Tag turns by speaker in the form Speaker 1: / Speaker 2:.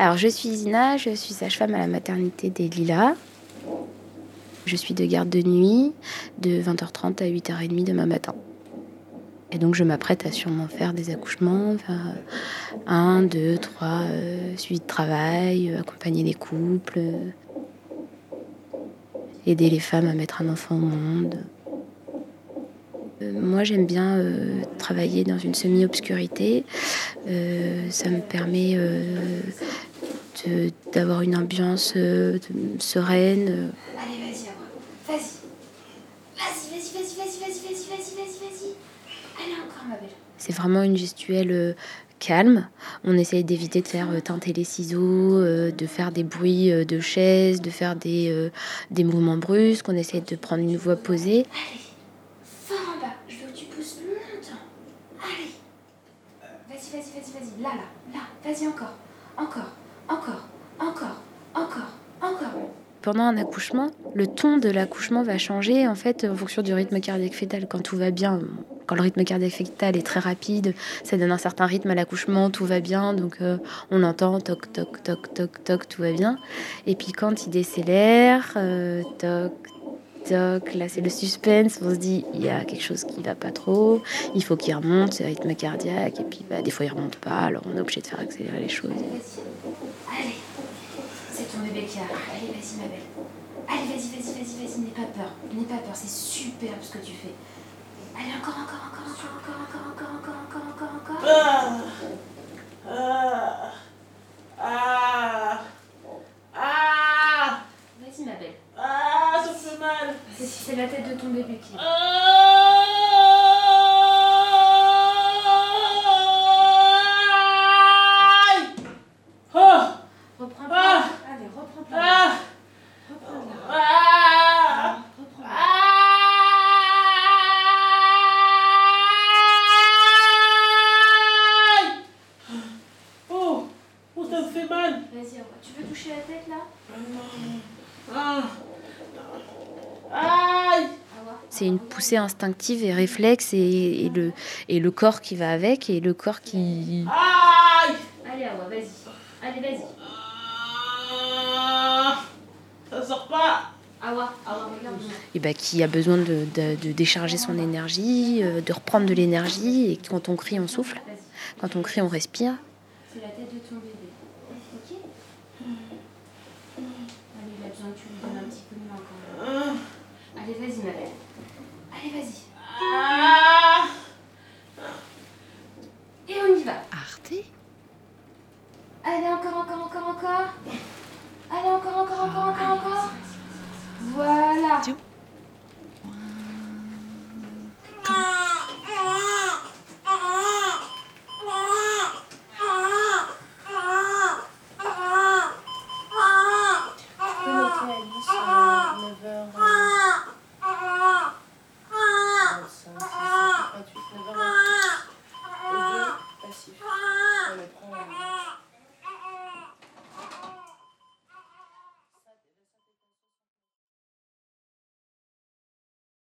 Speaker 1: Alors, je suis Zina, je suis sage-femme à la maternité des Lilas. Je suis de garde de nuit de 20h30 à 8h30 demain matin. Et donc, je m'apprête à sûrement faire des accouchements, faire un, deux, trois euh, suivis de travail, euh, accompagner les couples, euh, aider les femmes à mettre un enfant au monde. Euh, moi, j'aime bien euh, travailler dans une semi-obscurité. Euh, ça me permet euh, d'avoir une ambiance euh, sereine. Euh.
Speaker 2: Allez, vas-y, Vas-y. Vas-y, vas-y, vas-y, vas-y, vas-y, vas-y, vas-y, vas-y. Allez, encore, ma belle.
Speaker 1: C'est vraiment une gestuelle calme. On essaye d'éviter de faire euh, teinter les ciseaux, de faire des bruits de chaises, de faire des, des mouvements brusques. On essaye de prendre une voix posée.
Speaker 2: Allez. Fort en bas. Je veux que tu pousses longtemps. Allez. Vas-y, vas-y, vas-y, vas-y. Là, là, là. Vas-y, encore. Encore. Encore. Encore. Encore. Encore.
Speaker 1: Pendant un accouchement, le ton de l'accouchement va changer en fait en fonction du rythme cardiaque fœtal. Quand tout va bien, quand le rythme cardiaque fœtal est très rapide, ça donne un certain rythme à l'accouchement, tout va bien, donc euh, on entend toc toc toc toc toc, tout va bien. Et puis quand il décélère, euh, toc toc, là c'est le suspense, on se dit il y a quelque chose qui va pas trop, il faut qu'il remonte, c'est le rythme cardiaque, et puis bah, des fois il remonte pas, alors on est obligé de faire accélérer les choses.
Speaker 2: Allez. Vas-y, ma belle. Allez, vas-y, vas-y, vas-y, vas-y. N'aie pas peur. N'aie pas peur. C'est superbe ce que tu fais. Allez, encore, encore, encore, encore, encore, encore, encore, encore, encore, encore, encore.
Speaker 3: Ah, ah, ah,
Speaker 2: Vas-y, ma belle.
Speaker 3: ah, ça fait mal.
Speaker 2: C'est la tête de ton bébé qui.
Speaker 3: Oh, ça me fait mal.
Speaker 2: Vas-y, Awa. Tu veux toucher la tête là?
Speaker 3: Ah. Aïe.
Speaker 2: Awa.
Speaker 1: C'est une poussée instinctive et réflexe et, et le, et le corps qui va avec et le corps qui...
Speaker 3: Aïe.
Speaker 2: Allez, Awa, vas-y. Allez, vas-y.
Speaker 3: Ah, ça sort pas.
Speaker 2: Awa, Awa, regarde-moi.
Speaker 1: et bah, qui a besoin de, de- de décharger son énergie, euh, de reprendre de l'énergie. Et quand on crie, on souffle. Quand on crie, on respire.
Speaker 2: C'est la tête de ton bébé. Ok Allez, il a besoin que tu lui donnes un petit coup de main quand même.
Speaker 3: Ah,
Speaker 2: Allez, vas-y, ma belle. Allez, vas-y.
Speaker 3: ah.
Speaker 2: Et on y va.
Speaker 1: Arte
Speaker 2: Allez, encore, encore, encore, encore. Allez, encore, encore, encore, encore, encore. Voilà.